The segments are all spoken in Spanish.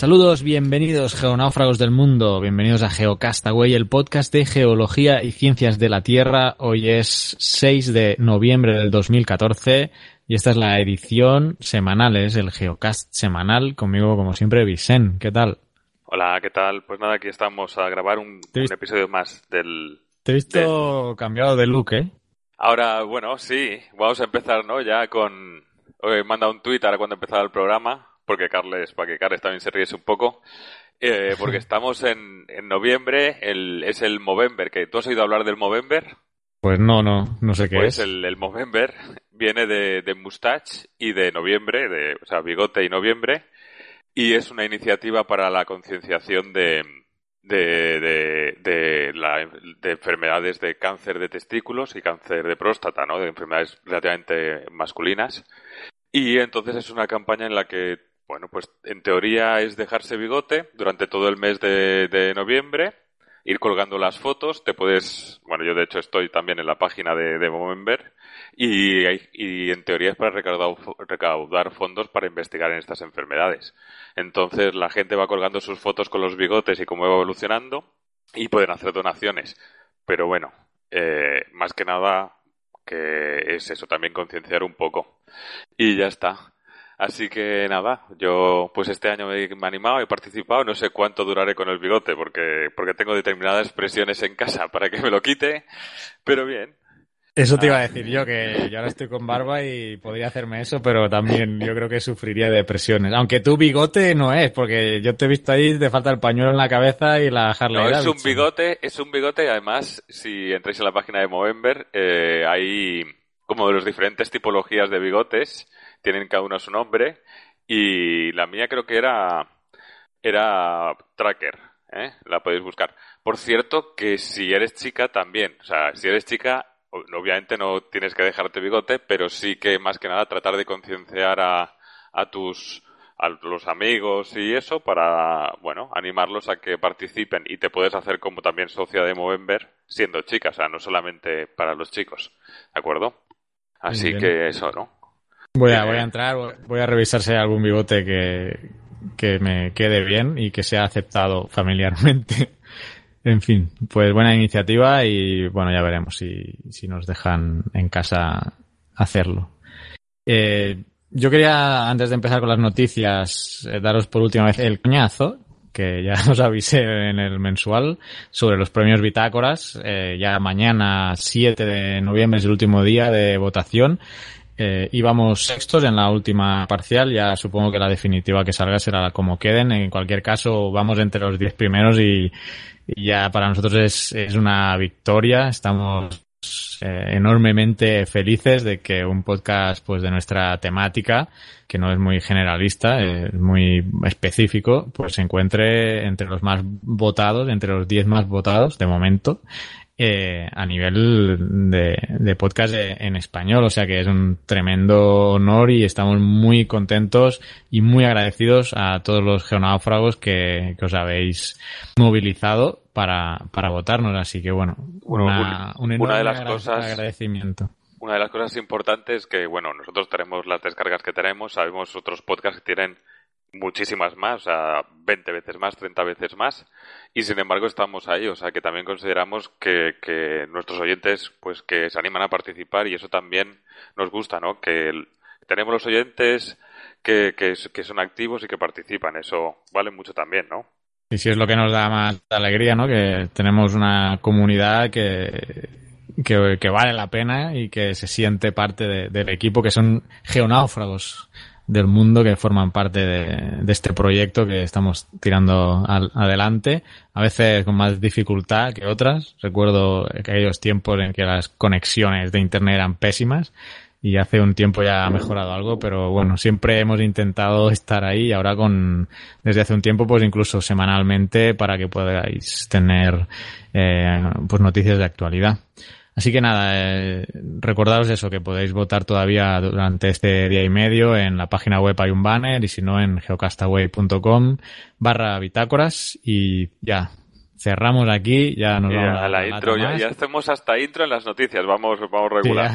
Saludos, bienvenidos geonáufragos del mundo, bienvenidos a Geocastaway, el podcast de geología y ciencias de la Tierra. Hoy es 6 de noviembre del 2014 y esta es la edición semanal, es el Geocast semanal, conmigo como siempre Vicen, ¿qué tal? Hola, ¿qué tal? Pues nada, aquí estamos a grabar un, un episodio más del... Te he visto cambiado de look, ¿eh? Ahora, bueno, sí, vamos a empezar, ¿no? Ya con... Hoy manda un tuit ahora cuando empezaba el programa porque Carles, para que Carles también se riese un poco, eh, porque estamos en, en noviembre, el, es el Movember, que tú has oído hablar del Movember. Pues no, no, no sé qué pues es. El, el Movember viene de, de mustache y de noviembre, de, o sea, bigote y noviembre, y es una iniciativa para la concienciación de, de, de, de, la, de enfermedades de cáncer de testículos y cáncer de próstata, ¿no? De enfermedades relativamente masculinas. Y entonces es una campaña en la que bueno, pues en teoría es dejarse bigote durante todo el mes de, noviembre, ir colgando las fotos, te puedes, bueno, yo de hecho estoy también en la página de, de Movember y, y, en teoría es para recaudar, recaudar fondos para investigar en estas enfermedades. Entonces la gente va colgando sus fotos con los bigotes y cómo va evolucionando y pueden hacer donaciones. Pero bueno, eh, más que nada que es eso, también concienciar un poco. Y ya está. Así que nada, yo pues este año me he animado, he participado, no sé cuánto duraré con el bigote porque, porque tengo determinadas presiones en casa para que me lo quite, pero bien. Eso te iba a decir yo, que yo ahora estoy con barba y podría hacerme eso, pero también yo creo que sufriría de presiones. Aunque tu bigote no es, porque yo te he visto ahí, te falta el pañuelo en la cabeza y la Harley No, es un bigote, es un bigote y además, si entráis en la página de Movember, eh, hay como de las diferentes tipologías de bigotes tienen cada uno su nombre y la mía creo que era era tracker, ¿eh? la podéis buscar. Por cierto, que si eres chica también, o sea, si eres chica, obviamente no tienes que dejarte bigote, pero sí que más que nada tratar de concienciar a, a tus a los amigos y eso para, bueno, animarlos a que participen y te puedes hacer como también socia de Movember siendo chica, o sea, no solamente para los chicos, ¿de acuerdo? Así que eso, ¿no? Voy a, voy a entrar, voy a revisar si hay algún bigote que, que me quede bien y que sea aceptado familiarmente. en fin, pues buena iniciativa y bueno, ya veremos si, si nos dejan en casa hacerlo. Eh, yo quería, antes de empezar con las noticias, eh, daros por última vez el coñazo, que ya os avisé en el mensual, sobre los premios Bitácoras. Eh, ya mañana, 7 de noviembre, es el último día de votación eh, íbamos sextos en la última parcial, ya supongo que la definitiva que salga será como queden. En cualquier caso, vamos entre los diez primeros y, y ya para nosotros es, es una victoria. Estamos eh, enormemente felices de que un podcast pues de nuestra temática que no es muy generalista es muy específico pues se encuentre entre los más votados entre los 10 más votados de momento eh, a nivel de, podcast en español. O sea que es un tremendo honor y estamos muy contentos y muy agradecidos a todos los geonáufragos que, que os habéis movilizado para, para votarnos. Así que bueno, una, un enorme una de las cosas, agradecimiento. Una de las cosas importantes que, bueno, nosotros tenemos las descargas que tenemos, sabemos otros podcasts que tienen muchísimas más, o sea, 20 veces más, 30 veces más, y sin embargo estamos ahí, o sea, que también consideramos que, que nuestros oyentes, pues, que se animan a participar y eso también nos gusta, ¿no? Que tenemos los oyentes que, que, que son activos y que participan, eso vale mucho también, ¿no? Y sí es lo que nos da más alegría, ¿no? Que tenemos una comunidad que, que, vale la pena y que se siente parte del equipo, que son geonáufragos del mundo que forman parte de, este proyecto que estamos tirando adelante, a veces con más dificultad que otras. Recuerdo aquellos tiempos en que las conexiones de Internet eran pésimas y hace un tiempo ya ha mejorado algo, pero bueno, siempre hemos intentado estar ahí y ahora con, desde hace un tiempo, pues incluso semanalmente para que podáis tener, eh, pues noticias de actualidad. Así que nada, eh, recordaros eso, que podéis votar todavía durante este día y medio en la página web hay un banner y si no en geocastaway.com barra bitácoras y ya, cerramos aquí, ya nos vamos a la, intro, ya, ya, hacemos hasta intro en las noticias, vamos, vamos regular.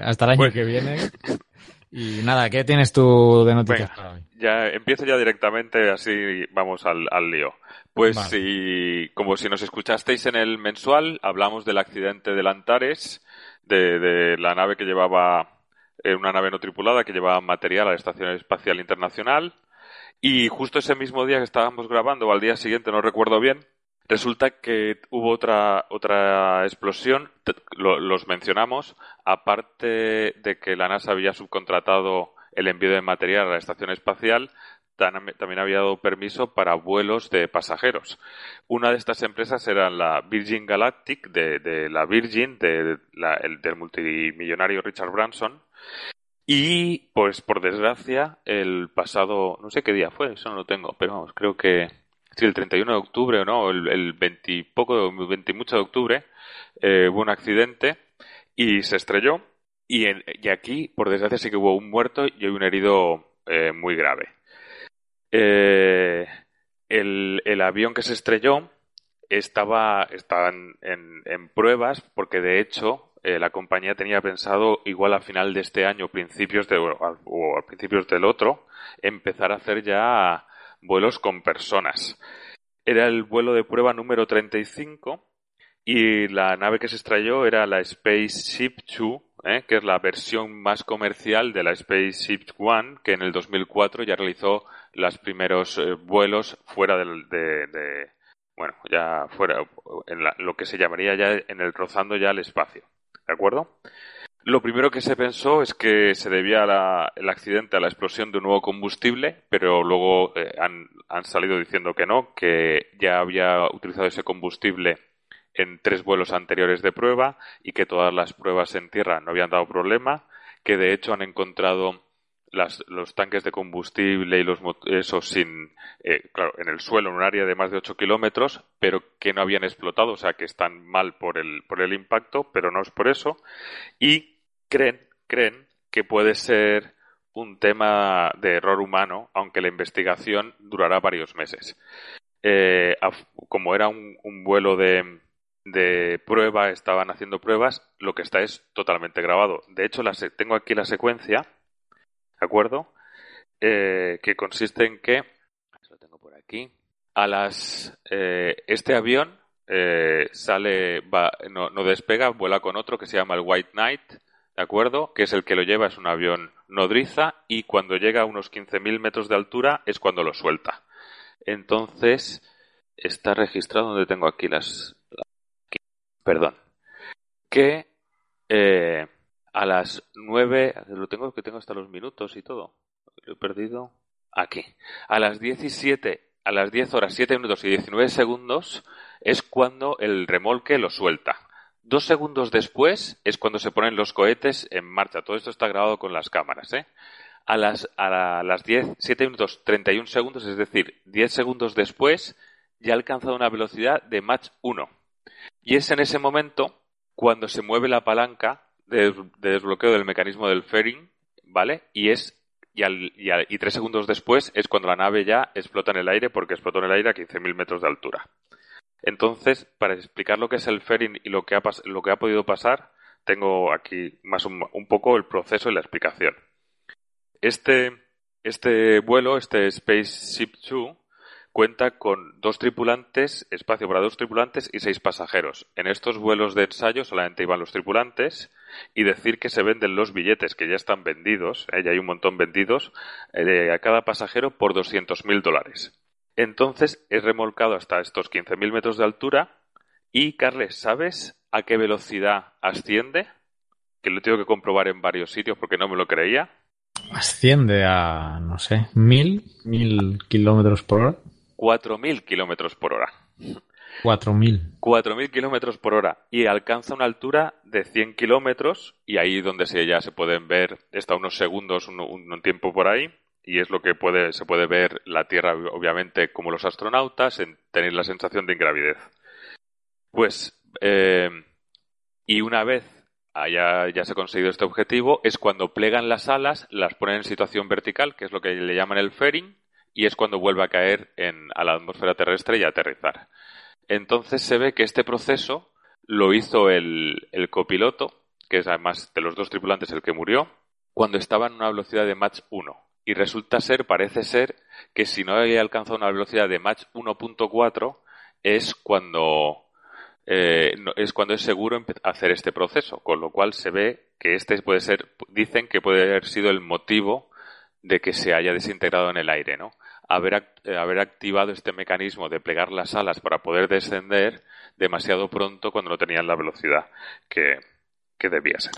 hasta el año pues que viene. Y nada, ¿qué tienes tú de noticias para hoy? Ya empiezo ya directamente, así vamos al, al lío. Pues si, como si nos escuchasteis en el mensual, hablamos del accidente del Antares, de, de la nave que llevaba, eh, una nave no tripulada que llevaba material a la Estación Espacial Internacional. Y justo ese mismo día que estábamos grabando, o al día siguiente, no recuerdo bien, Resulta que hubo otra, otra explosión, los mencionamos, aparte de que la NASA había subcontratado el envío de material a la estación espacial, también había dado permiso para vuelos de pasajeros. Una de estas empresas era la Virgin Galactic, de, la Virgin, de el, del multimillonario Richard Branson. Y, pues, por desgracia, el pasado, no sé qué día fue, eso no lo tengo, pero vamos, creo que sí, el 31 de octubre o no, el, el 20 poco, 20 mucho de octubre, eh, hubo un accidente y se estrelló. Y, y, aquí, por desgracia, sí que hubo un muerto y un herido eh, muy grave. Eh, el, el, avión que se estrelló estaba, estaba en, en, pruebas porque, de hecho, la compañía tenía pensado, igual a final de este año principios de, o a principios del otro, empezar a hacer ya vuelos con personas. Era el vuelo de prueba número 35 y la nave que se estrelló era la Spaceship 2, ¿eh? que es la versión más comercial de la Spaceship One, que en el 2004 ya realizó los primeros eh, vuelos fuera del, de, bueno, ya fuera, en lo que se llamaría ya en el rozando ya el espacio. ¿De acuerdo? Lo primero que se pensó es que se debía el accidente a la explosión de un nuevo combustible, pero luego eh, han, han, salido diciendo que no, que ya había utilizado ese combustible en tres vuelos anteriores de prueba y que todas las pruebas en tierra no habían dado problema, que de hecho han encontrado los tanques de combustible y los esos sin eh, claro en el suelo en un área de más de 8 kilómetros pero que no habían explotado o sea que están mal por el por el impacto pero no es por eso. Y creen creen que puede ser un tema de error humano aunque la investigación durará varios meses. Eh, como era un, vuelo de de prueba estaban haciendo pruebas lo que está es totalmente grabado. De hecho tengo aquí la secuencia ¿de acuerdo? Eh, que consiste en que, lo tengo por aquí, a las, eh, este avión eh, sale, va, no, no, despega, vuela con otro que se llama el White Knight, ¿de acuerdo? Que es el que lo lleva, es un avión nodriza y cuando llega a unos 15.000 metros de altura es cuando lo suelta. Entonces, está registrado donde tengo aquí las... perdón. Que a las 9, lo tengo que tengo hasta los minutos y todo. Lo he perdido aquí. A las 17, a las 10 horas 7 minutos y 19 segundos es cuando el remolque lo suelta. Dos segundos después es cuando se ponen los cohetes en marcha. Todo esto está grabado con las cámaras, ¿eh? A las, a las 10, 7 minutos 31 segundos, es decir, 10 segundos después, ya ha alcanzado una velocidad de Mach 1. Y es en ese momento cuando se mueve la palanca de, desbloqueo del mecanismo del fairing, ¿vale? Y es y, y, tres segundos después es cuando la nave ya explota en el aire porque explotó en el aire a 15.000 metros de altura. Entonces, para explicar lo que es el fairing y lo que ha, lo que ha podido pasar, tengo aquí más un, poco el proceso y la explicación. Este, este vuelo, este Spaceship 2, cuenta con dos tripulantes, espacio para dos tripulantes y seis pasajeros. En estos vuelos de ensayo solamente iban los tripulantes y decir que se venden los billetes que ya están vendidos, ¿eh? ya hay un montón vendidos, eh, a cada pasajero por 200.000 dólares. Entonces es remolcado hasta estos 15.000 metros de altura y, Carles, ¿sabes a qué velocidad asciende? Que lo tengo que comprobar en varios sitios porque no me lo creía. Asciende a, no sé, mil, mil kilómetros por hora. 4.000 kilómetros por hora. 4.000. 4.000 kilómetros por hora y alcanza una altura de 100 kilómetros y ahí donde se, ya se pueden ver, está unos segundos, un, tiempo por ahí y es lo que puede, se puede ver la Tierra, obviamente, como los astronautas, en tener la sensación de ingravidez. Pues, eh, y una vez haya, ya se ha conseguido este objetivo, es cuando plegan las alas, las ponen en situación vertical, que es lo que le llaman el fairing, y es cuando vuelve a caer en, a la atmósfera terrestre y a aterrizar. Entonces se ve que este proceso lo hizo el, copiloto, que es además de los dos tripulantes el que murió, cuando estaba en una velocidad de Mach 1. Y resulta ser, parece ser, que si no había alcanzado una velocidad de Mach 1.4 es cuando eh, es cuando es seguro hacer este proceso, con lo cual se ve que este puede ser, dicen que puede haber sido el motivo de que se haya desintegrado en el aire, ¿no? Haber, eh, haber activado este mecanismo de plegar las alas para poder descender demasiado pronto cuando no tenían la velocidad que, debía ser.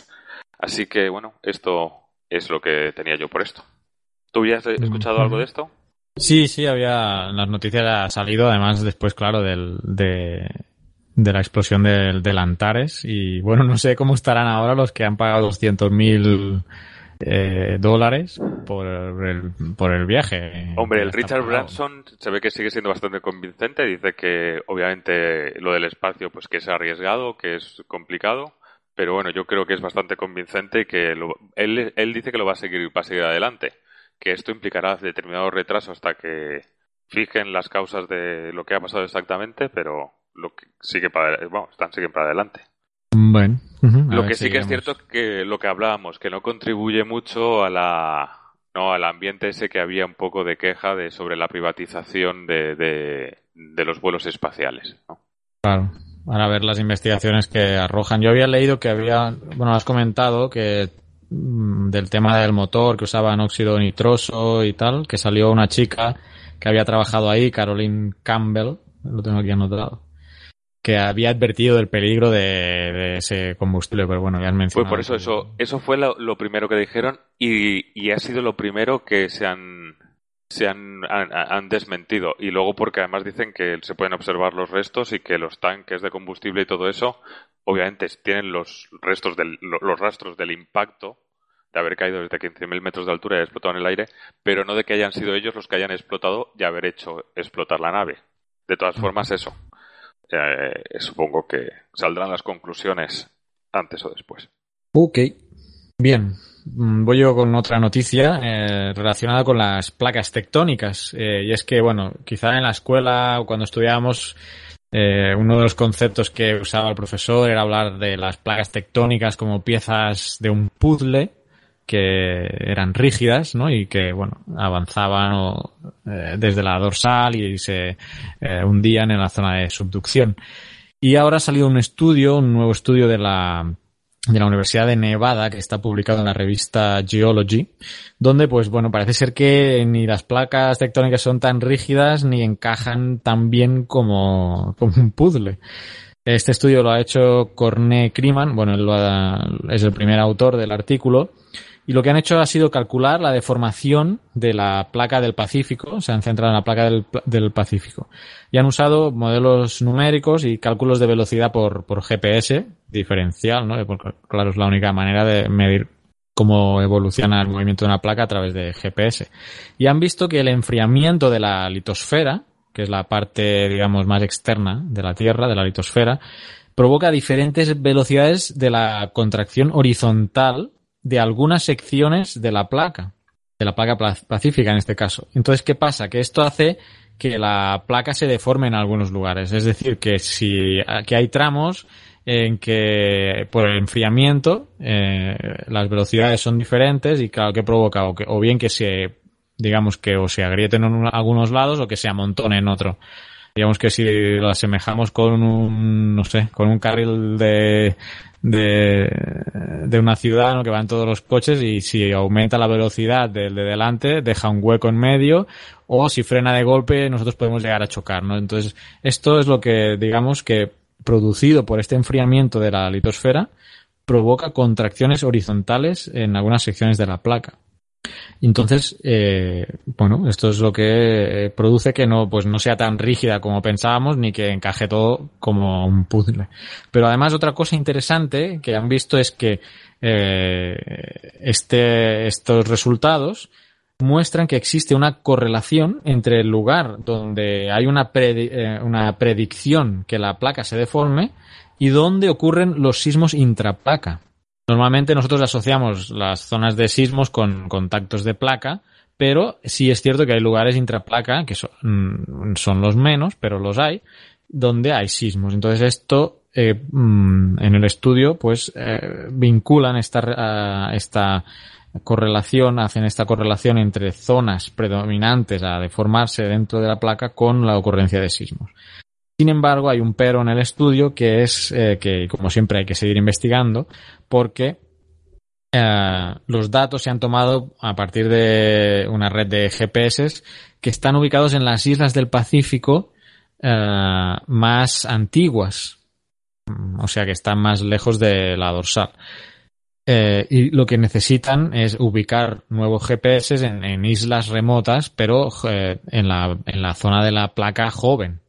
Así que, bueno, esto es lo que tenía yo por esto. ¿Tú habías escuchado algo de esto? Sí, sí, había. las noticias ha salido, además, después, claro, del, de, de la explosión del, del Antares. Y bueno, no sé cómo estarán ahora los que han pagado 200.000 eh, dólares por el, por el viaje. Hombre, el Richard Branson se ve que sigue siendo bastante convincente. Dice que obviamente lo del espacio pues que es arriesgado, que es complicado. Pero bueno, yo creo que es bastante convincente que él, él dice que lo va a seguir, va a seguir adelante. Que esto implicará determinado retraso hasta que fijen las causas de lo que ha pasado exactamente, pero lo que sigue para, bueno, están siguen para adelante. Bueno, lo que sí que es cierto que lo que hablábamos, que no contribuye mucho a la no al ambiente ese que había un poco de queja de sobre la privatización de, de, los vuelos espaciales. ¿no? Claro. Para ver las investigaciones que arrojan. Yo había leído que había, bueno, has comentado que mm, del tema del motor que usaban óxido nitroso y tal, que salió una chica que había trabajado ahí, Caroline Campbell, lo tengo aquí anotado, que había advertido del peligro de, ese combustible, pero bueno, ya han mencionado. Pues por eso, eso, eso fue lo, primero que dijeron y, ha sido lo primero que se han se han, han, desmentido y luego porque además dicen que se pueden observar los restos y que los tanques de combustible y todo eso obviamente tienen los restos del, los rastros del impacto de haber caído desde 15.000 metros de altura y explotado en el aire, pero no de que hayan sido ellos los que hayan explotado y haber hecho explotar la nave. De todas formas, eso. Eh, supongo que saldrán las conclusiones antes o después. Ok. Bien. Mm, voy yo con otra noticia eh, relacionada con las placas tectónicas. Eh, y es que, bueno, quizá en la escuela o cuando estudiábamos, uno de los conceptos que usaba el profesor era hablar de las placas tectónicas como piezas de un puzzle que eran rígidas, ¿no? Y que, bueno, avanzaban eh, desde la dorsal y se eh, hundían en la zona de subducción. Y ahora ha salido un estudio, un nuevo estudio de la, de la Universidad de Nevada que está publicado en la revista Geology, donde, pues bueno, parece ser que ni las placas tectónicas son tan rígidas ni encajan tan bien como, como un puzzle. Este estudio lo ha hecho Corné Kriman, bueno, él es el primer autor del artículo, y lo que han hecho ha sido calcular la deformación de la placa del Pacífico, se han centrado en la placa del, Pacífico. Y han usado modelos numéricos y cálculos de velocidad por, por GPS diferencial, ¿no? Porque, claro, es la única manera de medir cómo evoluciona el movimiento de una placa a través de GPS. Y han visto que el enfriamiento de la litosfera, que es la parte, digamos, más externa de la Tierra, de la litosfera, provoca diferentes velocidades de la contracción horizontal de algunas secciones de la placa, de la placa pacífica en este caso. Entonces, ¿qué pasa? Que esto hace que la placa se deforme en algunos lugares. Es decir, que si que hay tramos en que por el enfriamiento eh, las velocidades son diferentes y claro que provoca o, bien que se digamos que o se agrieten en algunos lados o que se amontonen en otro. Digamos que si lo asemejamos con un, no sé, con un carril de, de, de una ciudad ¿no? que van todos los coches y si aumenta la velocidad del de delante deja un hueco en medio o si frena de golpe nosotros podemos llegar a chocar, ¿no? Entonces esto es lo que digamos que producido por este enfriamiento de la litosfera provoca contracciones horizontales en algunas secciones de la placa. Entonces, eh, bueno, esto es lo que eh, produce que no, pues no sea tan rígida como pensábamos, ni que encaje todo como un puzzle. Pero además otra cosa interesante que han visto es que eh, este, estos resultados muestran que existe una correlación entre el lugar donde hay una, una predicción que la placa se deforme y donde ocurren los sismos intraplaca. Normalmente nosotros asociamos las zonas de sismos con contactos de placa, pero sí es cierto que hay lugares intraplaca, que son, mm, son los menos, pero los hay, donde hay sismos. Entonces esto eh, mm, en el estudio pues eh, vinculan esta, esta correlación, hacen esta correlación entre zonas predominantes a deformarse dentro de la placa con la ocurrencia de sismos. Sin embargo, hay un pero en el estudio que es eh, que, como siempre, hay que seguir investigando porque eh, los datos se han tomado a partir de una red de GPS que están ubicados en las islas del Pacífico eh, más antiguas, o sea que están más lejos de la dorsal. y lo que necesitan es ubicar nuevos GPS en, islas remotas, pero en, la, en la zona de la placa joven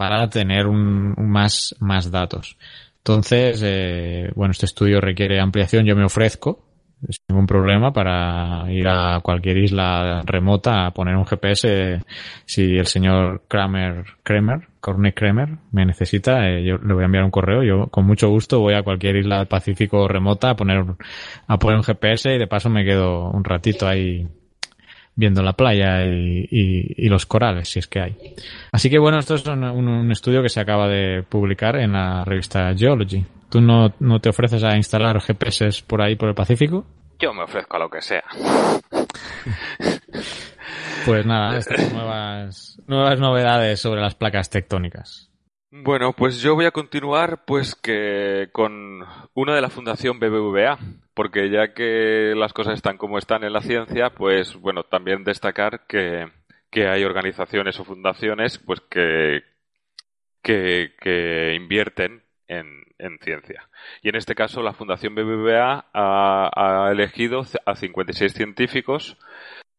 para tener un, más, más datos. Entonces, eh, bueno, este estudio requiere ampliación. Yo me ofrezco sin ningún problema para ir a cualquier isla remota a poner un GPS. Si el señor Kramer, Kramer, Corne Kramer me necesita, eh, yo le voy a enviar un correo. Yo con mucho gusto voy a cualquier isla del Pacífico remota a poner, a poner un GPS y de paso me quedo un ratito ahí viendo la playa y, los corales, si es que hay. Así que bueno, esto es un, estudio que se acaba de publicar en la revista Geology. ¿Tú no, te ofreces a instalar GPS por ahí, por el Pacífico? Yo me ofrezco a lo que sea. pues nada, estas nuevas, nuevas novedades sobre las placas tectónicas. Bueno, pues yo voy a continuar pues que con una de la Fundación BBVA, porque ya que las cosas están como están en la ciencia, pues bueno, también destacar que, hay organizaciones o fundaciones pues que, que, invierten en, en, ciencia. Y en este caso la Fundación BBVA ha, ha elegido a 56 científicos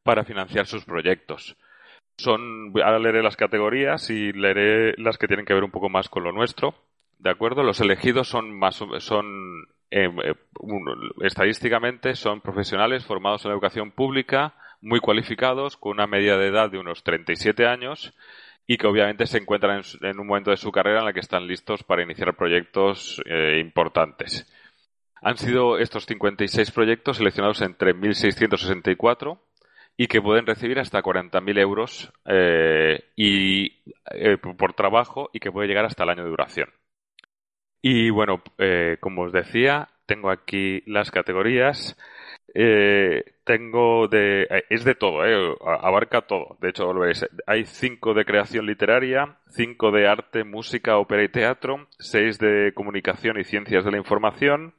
para financiar sus proyectos son, ahora leeré las categorías y leeré las que tienen que ver un poco más con lo nuestro, ¿de acuerdo? Los elegidos son más, son, eh, eh, estadísticamente son profesionales formados en la educación pública, muy cualificados, con una media de edad de unos 37 años y que obviamente se encuentran en, un momento de su carrera en la que están listos para iniciar proyectos eh, importantes. Han sido estos 56 proyectos seleccionados entre 1664 y que pueden recibir hasta 40.000 euros eh, y, eh, por trabajo y que puede llegar hasta el año de duración. Y bueno, eh, como os decía, tengo aquí las categorías. tengo de. Es de todo, abarca todo. De hecho, lo. Hay cinco de creación literaria, cinco de arte, música, ópera y teatro, seis de comunicación y ciencias de la información,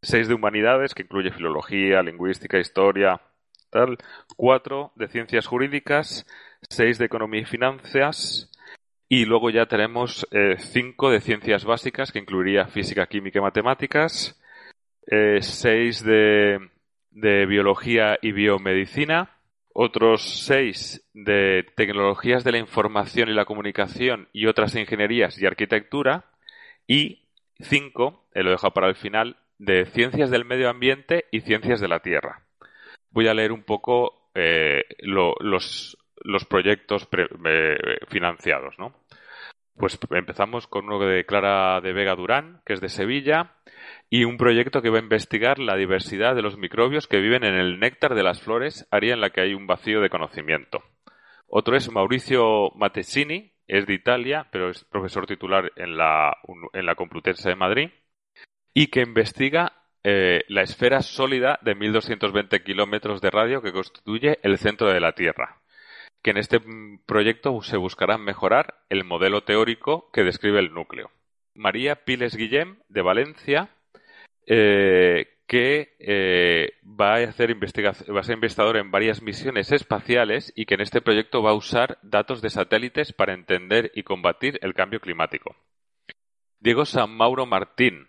seis de humanidades, que incluye filología, lingüística, historia, tal, cuatro de ciencias jurídicas, seis de economía y finanzas, y luego ya tenemos eh, cinco de ciencias básicas, que incluiría física, química y matemáticas, eh, seis de, biología y biomedicina, otros seis de tecnologías de la información y la comunicación y otras ingenierías y arquitectura, y cinco, eh, lo dejo para el final, de ciencias del medio ambiente y ciencias de la tierra voy a leer un poco eh, los, los, proyectos eh, financiados, ¿no? Pues empezamos con uno de Clara de Vega Durán, que es de Sevilla, y un proyecto que va a investigar la diversidad de los microbios que viven en el néctar de las flores, área en la que hay un vacío de conocimiento. Otro es Mauricio Matessini, es de Italia, pero es profesor titular en la, en la Complutense de Madrid, y que investiga eh, la esfera sólida de 1220 kilómetros de radio que constituye el centro de la Tierra. Que en este mm, proyecto se buscará mejorar el modelo teórico que describe el núcleo. María Piles Guillem, de Valencia, eh, que eh, va a hacer va a ser investigador en varias misiones espaciales y que en este proyecto va a usar datos de satélites para entender y combatir el cambio climático. Diego San Mauro Martín,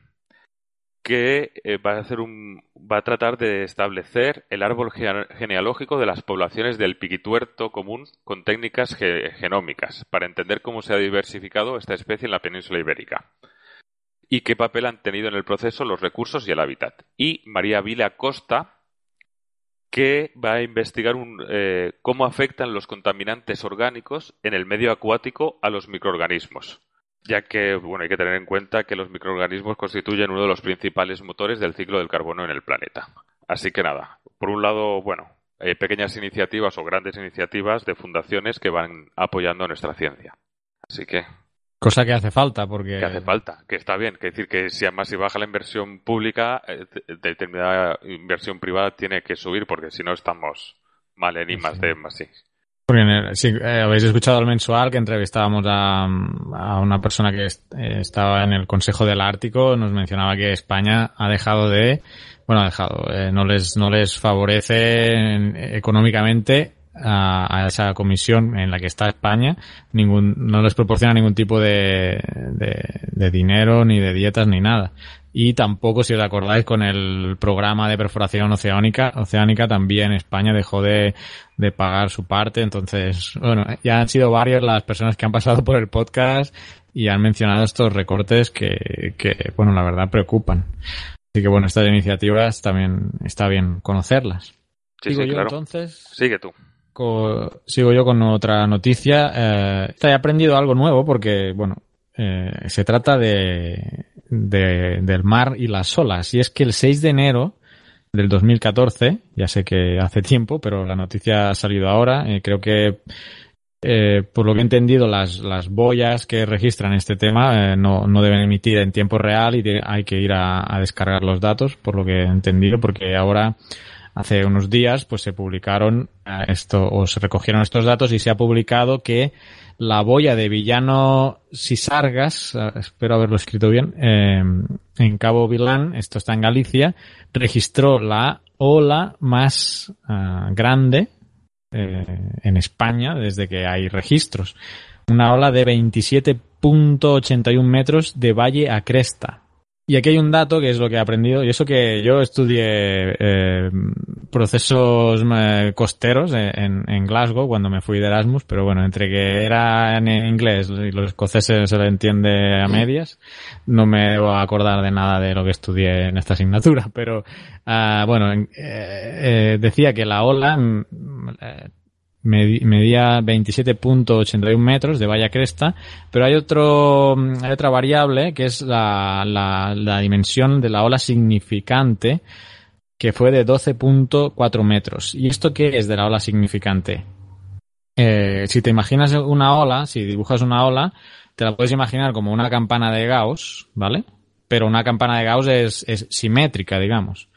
que eh, va a hacer un va a tratar de establecer el árbol genealógico de las poblaciones del piquituerto común con técnicas genómicas para entender cómo se ha diversificado esta especie en la península ibérica y qué papel han tenido en el proceso los recursos y el hábitat. Y María Vila Costa, que va a investigar eh, cómo afectan los contaminantes orgánicos en el medio acuático a los microorganismos, ya que bueno, hay que tener en cuenta que los microorganismos constituyen uno de los principales motores del ciclo del carbono en el planeta. Así que nada, por un lado, bueno, hay pequeñas iniciativas o grandes iniciativas de fundaciones que van apoyando nuestra ciencia. Así que Cosa que hace falta, porque... Que hace falta, que está bien. Que decir que si además si baja la inversión pública, eh, determinada inversión privada tiene que subir, porque si no estamos mal en I más D más sí. Porque eh, habéis escuchado el mensual que entrevistábamos a, una persona que eh, estaba en el Consejo del Ártico, nos mencionaba que España ha dejado de, bueno, ha dejado, no les no les favorece económicamente a, esa comisión en la que está España, ningún, no les proporciona ningún tipo de, de, dinero, ni de dietas, ni nada. Y tampoco, si os acordáis, con el programa de perforación oceánica, oceánica también España dejó de, de pagar su parte. Entonces, bueno, ya han sido varias las personas que han pasado por el podcast y han mencionado estos recortes que, que bueno, la verdad preocupan. Así que bueno, estas iniciativas también está bien conocerlas. Sí, sí, claro. entonces. Sigue tú sigo yo con otra noticia. Eh, he aprendido algo nuevo porque, bueno, eh, se trata de, del mar y las olas. Y es que el 6 de enero del 2014, ya sé que hace tiempo, pero la noticia ha salido ahora. Eh, creo que, eh, por lo que he entendido, las, las boyas que registran este tema no, no deben emitir en tiempo real y hay que ir a, a descargar los datos, por lo que he entendido, porque ahora hace unos días pues se publicaron eh, esto o se recogieron estos datos y se ha publicado que la boya de Villano Sisargas, eh, espero haberlo escrito bien, eh, en Cabo Vilán, esto está en Galicia, registró la ola más grande en España desde que hay registros. Una ola de 27.81 metros de valle a cresta. Y aquí hay un dato que es lo que he aprendido, y eso que yo estudié eh, procesos eh, costeros en, en, Glasgow cuando me fui de Erasmus, pero bueno, entre que era en inglés y los escoceses se lo entiende a medias, no me debo acordar de nada de lo que estudié en esta asignatura, pero uh, bueno, eh, eh, decía que la ola mm, medía 27.81 metros de valla cresta, pero hay otro hay otra variable que es la, la, la dimensión de la ola significante que fue de 12.4 metros. ¿Y esto qué es de la ola significante? Eh, si te imaginas una ola, si dibujas una ola, te la puedes imaginar como una campana de Gauss, ¿vale? Pero una campana de Gauss es, es simétrica, digamos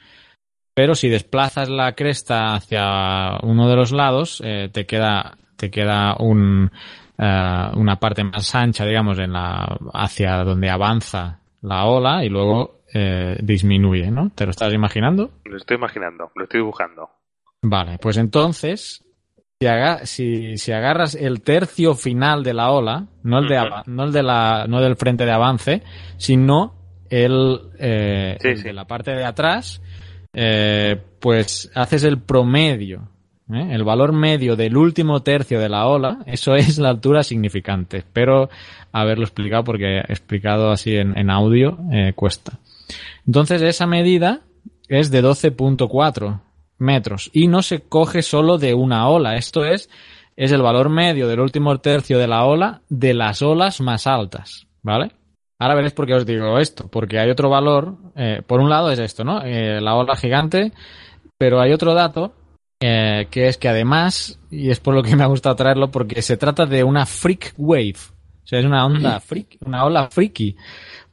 pero si desplazas la cresta hacia uno de los lados, eh, te queda, te queda un, eh, una parte más ancha, digamos, en la, hacia donde avanza la ola y luego eh, disminuye, ¿no? ¿Te lo estás imaginando? Lo estoy imaginando, lo estoy dibujando. Vale, pues entonces, si, si, agarras el tercio final de la ola, no el, de, no el, de la, no del frente de avance, sino el, el de la parte de atrás, eh, pues haces el promedio, ¿eh? el valor medio del último tercio de la ola, eso es la altura significante. Espero haberlo explicado porque explicado así en, audio eh, cuesta. Entonces esa medida es de 12.4 metros y no se coge solo de una ola, esto es es el valor medio del último tercio de la ola de las olas más altas, ¿vale? Ahora veréis por qué os digo esto, porque hay otro valor, eh, por un lado es esto, ¿no? Eh, la ola gigante, pero hay otro dato eh, que es que además, y es por lo que me ha gustado traerlo, porque se trata de una freak wave, o sea, es una onda freak, una ola freaky,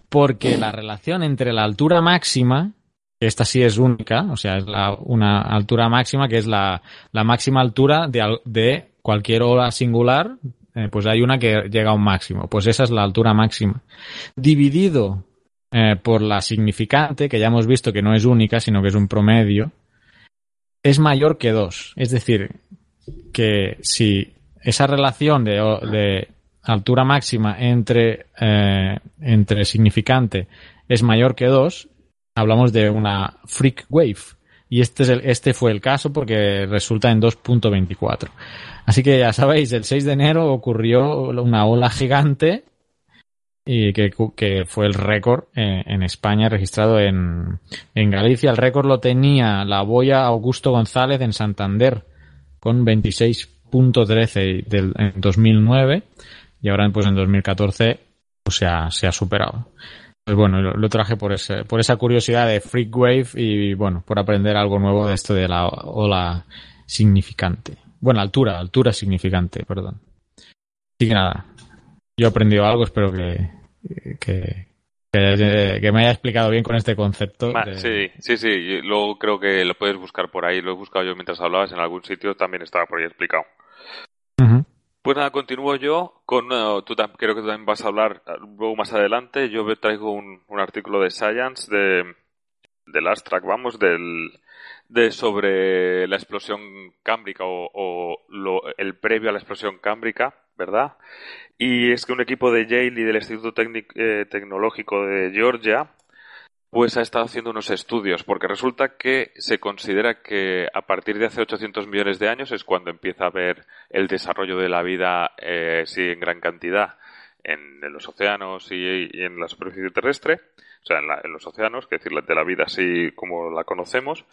porque la relación entre la altura máxima esta sí es única, o sea, es la, una altura máxima que es la, la máxima altura de, de cualquier ola singular, eh, pues hay una que llega a un máximo, pues esa es la altura máxima. Dividido eh, por la significante, que ya hemos visto que no es única, sino que es un promedio, es mayor que 2. Es decir, que si esa relación de, altura máxima entre, eh, entre significante es mayor que 2, hablamos de una freak wave. Y este, es el, este fue el caso porque resulta en 2.24. Así que ya sabéis, el 6 de enero ocurrió una ola gigante y que, que fue el récord en, España registrado en, en Galicia. El récord lo tenía la boya Augusto González en Santander con 26.13 del, en 2009 y ahora pues en 2014 pues, se, ha, se ha superado. Pues bueno, lo, lo, traje por ese, por esa curiosidad de Freak Wave y bueno, por aprender algo nuevo de esto de la ola significante. Bueno, altura, altura significante, perdón. Así que nada, yo he aprendido algo, espero que, que, que, que me haya explicado bien con este concepto. De... Sí, sí, sí, luego creo que lo puedes buscar por ahí, lo he buscado yo mientras hablabas en algún sitio, también estaba por ahí explicado. Uh -huh. Pues nada, continúo yo con. Uh, creo que tú también vas a hablar luego más adelante. Yo traigo un, artículo de Science de, del Astrac, vamos, del, de sobre la explosión cámbrica o, lo, el previo a la explosión cámbrica, ¿verdad? Y es que un equipo de Yale y del Instituto eh, Tecnológico de Georgia pues ha estado haciendo unos estudios, porque resulta que se considera que a partir de hace 800 millones de años es cuando empieza a haber el desarrollo de la vida, eh, sí, en gran cantidad, en, los océanos y, en la superficie terrestre, o sea, en los océanos, que decir, de la vida así como la conocemos,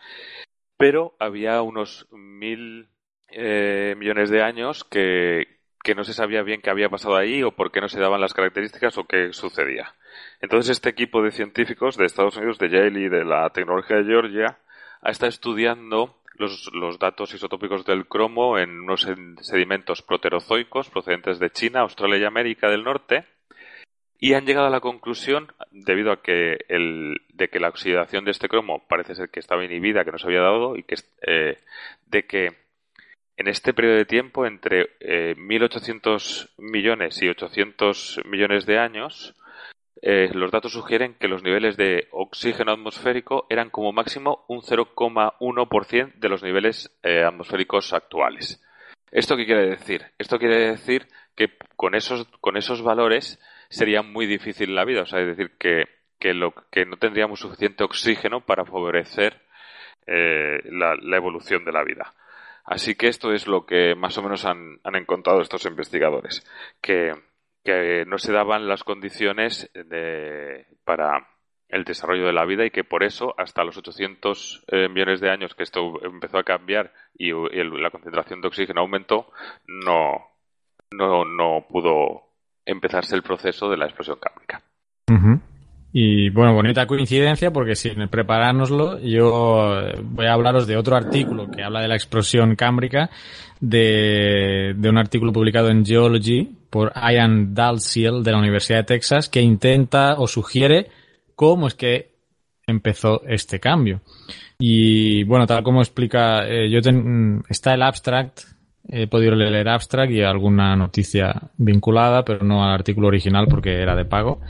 pero había unos mil eh, millones de años que, que no se sabía bien qué había pasado ahí o por qué no se daban las características o qué sucedía. Entonces este equipo de científicos de Estados Unidos, de Yale y de la tecnología de Georgia, estado estudiando los, los datos isotópicos del cromo en unos sedimentos proterozoicos procedentes de China, Australia y América del Norte, y han llegado a la conclusión, debido a que el, de que la oxidación de este cromo parece ser que estaba inhibida, que no se había dado, y que eh, de que en este periodo de tiempo, entre eh, 1.800 millones y 800 millones de años, eh, los datos sugieren que los niveles de oxígeno atmosférico eran como máximo un 0,1% de los niveles eh, atmosféricos actuales. ¿Esto qué quiere decir? Esto quiere decir que con esos, con esos valores sería muy difícil la vida, o sea, es decir, que, que, lo, que no tendríamos suficiente oxígeno para favorecer eh, la, la, evolución de la vida. Así que esto es lo que más o menos han, han encontrado estos investigadores, que no se daban las condiciones de, para el desarrollo de la vida y que por eso hasta los 800 eh, millones de años que esto empezó a cambiar y, la concentración de oxígeno aumentó, no, no, no pudo empezarse el proceso de la explosión -huh. Y bueno, bonita coincidencia porque sin preparárnoslo yo voy a hablaros de otro artículo que habla de la explosión cámbrica, de, de un artículo publicado en Geology por Ian Dalziel de la Universidad de Texas que intenta o sugiere cómo es que empezó este cambio. Y bueno, tal como explica, eh, yo ten, está el abstract He podido leer abstract y alguna noticia vinculada, pero no al artículo original porque era de pago.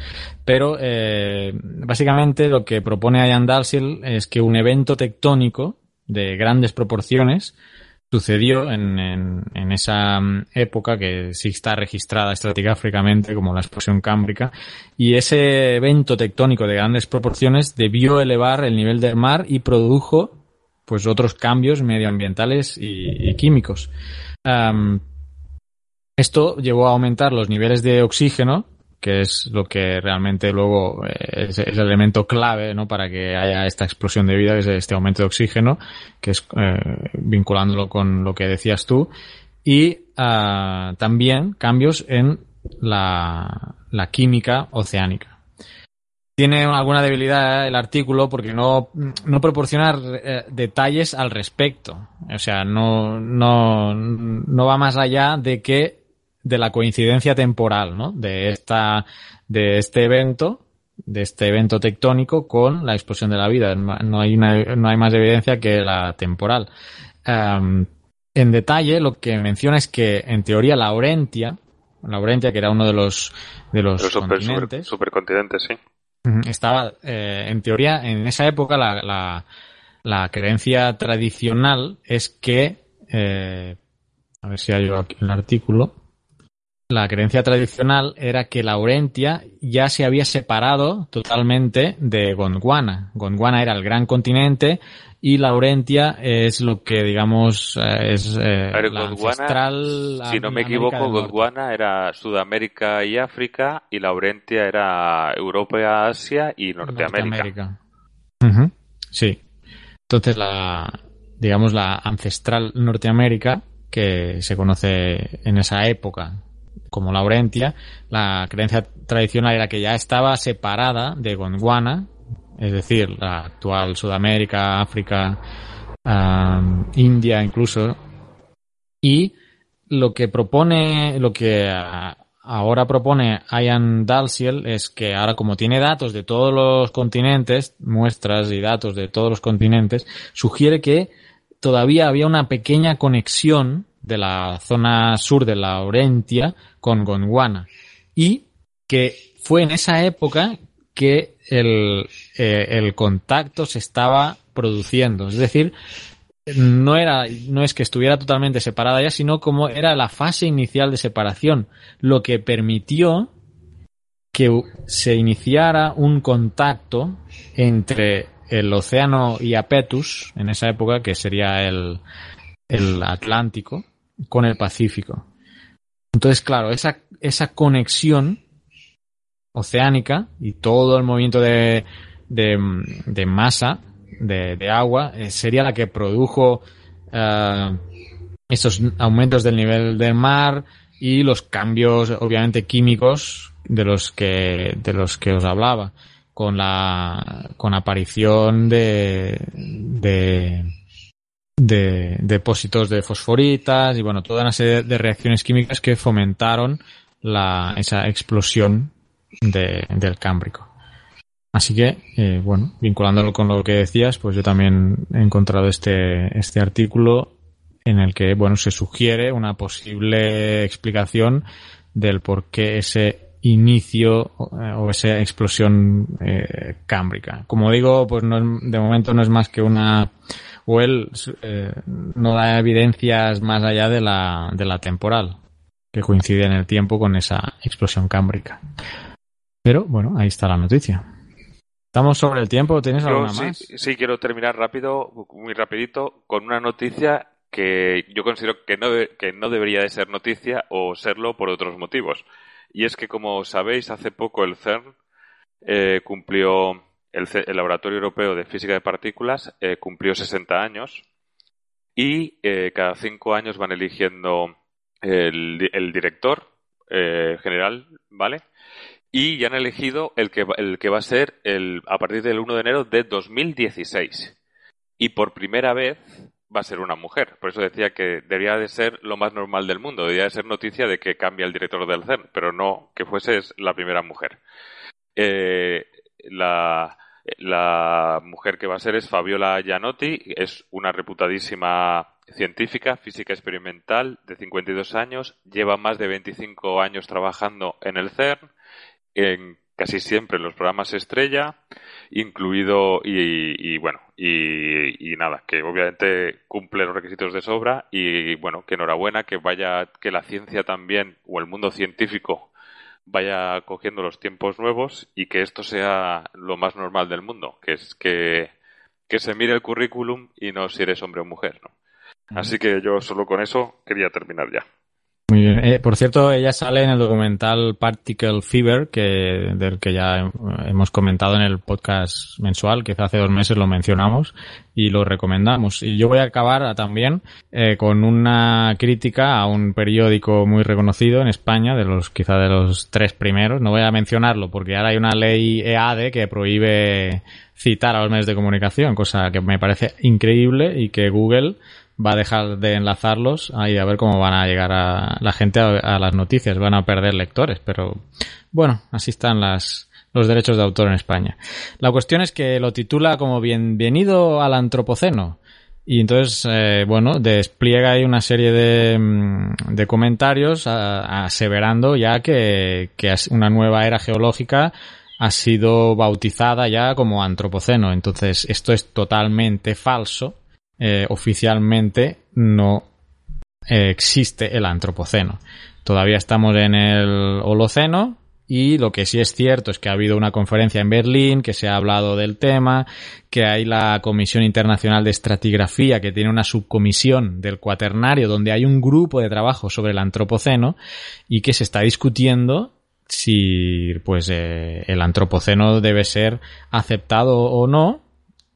Pero eh, básicamente lo que propone Ian Dalsil es que un evento tectónico de grandes proporciones sucedió en, en, en, esa época que sí está registrada estratigráficamente como la explosión cámbrica y ese evento tectónico de grandes proporciones debió elevar el nivel del mar y produjo pues otros cambios medioambientales y, químicos. Esto llevó a aumentar los niveles de oxígeno, que es lo que realmente luego es, es, el elemento clave ¿no? para que haya esta explosión de vida, que es este aumento de oxígeno, que es eh, vinculándolo con lo que decías tú, y uh, también cambios en la, la química oceánica tiene alguna debilidad el artículo porque no, no proporciona eh, detalles al respecto. O sea, no, no, no va más allá de que de la coincidencia temporal, ¿no? De esta, de este evento de este evento tectónico con la explosión de la vida. No hay, no hay más evidencia que la temporal. en detalle, lo que menciona es que, en teoría, la Laurentia, Laurentia, que era uno de los, de los, continentes, supercontinentes, sí. Estaba, eh, en teoría, en esa época, la, la, la creencia tradicional es que, eh, a ver si hay aquí el artículo, la creencia tradicional era que Laurentia ya se había separado totalmente de Gondwana. Gondwana era el gran continente y Laurentia es lo que digamos eh, es eh, la ancestral. Si no me equivoco, Gondwana era Sudamérica y África y Laurentia era Europa, Asia y Norteamérica. Sí. Entonces la digamos la ancestral Norteamérica que se conoce en esa época como Laurentia, la creencia tradicional era que ya estaba separada de Gondwana, es decir, la actual Sudamérica, África, India incluso, y lo que propone, lo que ahora propone Ian Dalziel es que ahora como tiene datos de todos los continentes, muestras y datos de todos los continentes, sugiere que todavía había una pequeña conexión de la zona sur de la Orentia con Gondwana y que fue en esa época que el, eh, el contacto se estaba produciendo. Es decir, no era, no es que estuviera totalmente separada ya, sino como era la fase inicial de separación, lo que permitió que se iniciara un contacto entre el océano Iapetus, en esa época, que sería el, el Atlántico, con el Pacífico. Entonces, claro, esa, esa conexión oceánica y todo el movimiento de, de, masa de, agua eh, sería la que produjo uh, esos aumentos del nivel del mar y los cambios obviamente químicos de los que de los que os hablaba con la con aparición de, de de depósitos de fosforitas y bueno, toda una serie de reacciones químicas que fomentaron la, esa explosión de, del cámbrico. Así que, eh, bueno, vinculándolo con lo que decías, pues yo también he encontrado este, este artículo en el que, bueno, se sugiere una posible explicación del por qué ese inicio eh, o esa explosión eh, cámbrica. Como digo, pues no, de momento no es más que una o él eh, no da evidencias más allá de la, de la temporal, que coincide en el tiempo con esa explosión cámbrica. Pero bueno, ahí está la noticia. Estamos sobre el tiempo, ¿tienes alguna más? Sí, quiero terminar rápido, muy rapidito, con una noticia que yo considero que no, que no debería de ser noticia o serlo por otros motivos. Y es que, como sabéis, hace poco el CERN eh, cumplió el, Laboratorio Europeo de Física de Partículas eh, cumplió 60 años y eh, cada cinco años van eligiendo el, director eh, general, ¿vale? Y ya han elegido el que, el que va a ser el, a partir del 1 de enero de 2016. Y por primera vez va a ser una mujer. Por eso decía que debería de ser lo más normal del mundo. Debería de ser noticia de que cambia el director del CERN, pero no que fuese la primera mujer. la, la mujer que va a ser es Fabiola Gianotti, es una reputadísima científica, física experimental, de 52 años, lleva más de 25 años trabajando en el CERN, en casi siempre en los programas estrella, incluido y, bueno, y, y, nada, que obviamente cumple los requisitos de sobra y bueno, que enhorabuena, que vaya, que la ciencia también o el mundo científico vaya cogiendo los tiempos nuevos y que esto sea lo más normal del mundo, que es que, que se mire el currículum y no si eres hombre o mujer, ¿no? Así que yo solo con eso quería terminar ya. Muy bien. Eh, por cierto, ella sale en el documental Particle Fever, que, del que ya hemos comentado en el podcast mensual, que hace dos meses lo mencionamos y lo recomendamos. Y yo voy a acabar también eh, con una crítica a un periódico muy reconocido en España, de los quizá de los tres primeros. No voy a mencionarlo porque ahora hay una ley EADE que prohíbe citar a los medios de comunicación, cosa que me parece increíble y que Google va a dejar de enlazarlos ahí a ver cómo van a llegar a la gente a, las noticias. Van a perder lectores, pero bueno, así están las los derechos de autor en España. La cuestión es que lo titula como Bienvenido al Antropoceno. Y entonces, eh, bueno, despliega ahí una serie de, mm, de comentarios aseverando ya que, que una nueva era geológica ha sido bautizada ya como antropoceno. Entonces, esto es totalmente falso. Eh, oficialmente no eh, existe el antropoceno. Todavía estamos en el Holoceno, y lo que sí es cierto es que ha habido una conferencia en Berlín, que se ha hablado del tema, que hay la Comisión Internacional de Estratigrafía, que tiene una subcomisión del cuaternario, donde hay un grupo de trabajo sobre el antropoceno y que se está discutiendo si pues eh, el antropoceno debe ser aceptado o no.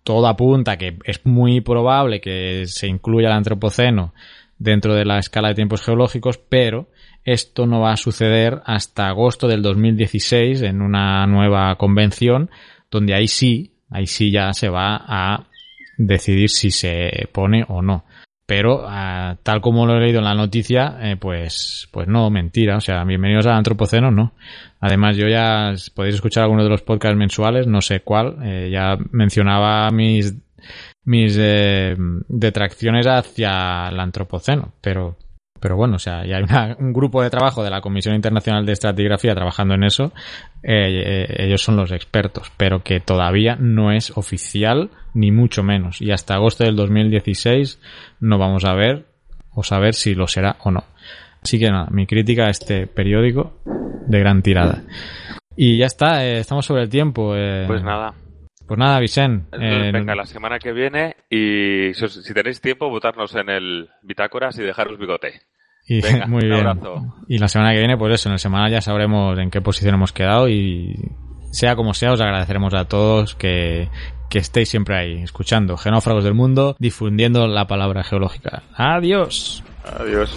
Todo apunta que es muy probable que se incluya el antropoceno dentro de la escala de tiempos geológicos, pero esto no va a suceder hasta agosto del 2016 en una nueva convención donde ahí sí, ahí sí ya se va a decidir si se pone o no. Pero ah, tal como lo he leído en la noticia, eh, pues, pues no, mentira. O sea, bienvenidos al Antropoceno, no. Además, yo ya podéis escuchar algunos de los podcasts mensuales, no sé cuál. Eh, ya mencionaba mis mis eh, detracciones hacia el Antropoceno, pero pero bueno, o sea, ya hay un grupo de trabajo de la Comisión Internacional de Estratigrafía trabajando en eso. Eh, eh, ellos son los expertos, pero que todavía no es oficial, ni mucho menos. Y hasta agosto del 2016 no vamos a ver o saber si lo será o no. Así que nada, mi crítica a este periódico de gran tirada. Y ya está, eh, estamos sobre el tiempo. pues nada. Pues nada, Vicen. venga, la semana que viene y si, tenéis tiempo, votarnos en el Bitácoras y dejaros bigote. Y, muy bien. Y la semana que viene, pues eso, en la semana ya sabremos en qué posición hemos quedado y sea como sea, os agradeceremos a todos que, que estéis siempre ahí, escuchando Genófragos del Mundo, difundiendo la palabra geológica. Adiós. Adiós.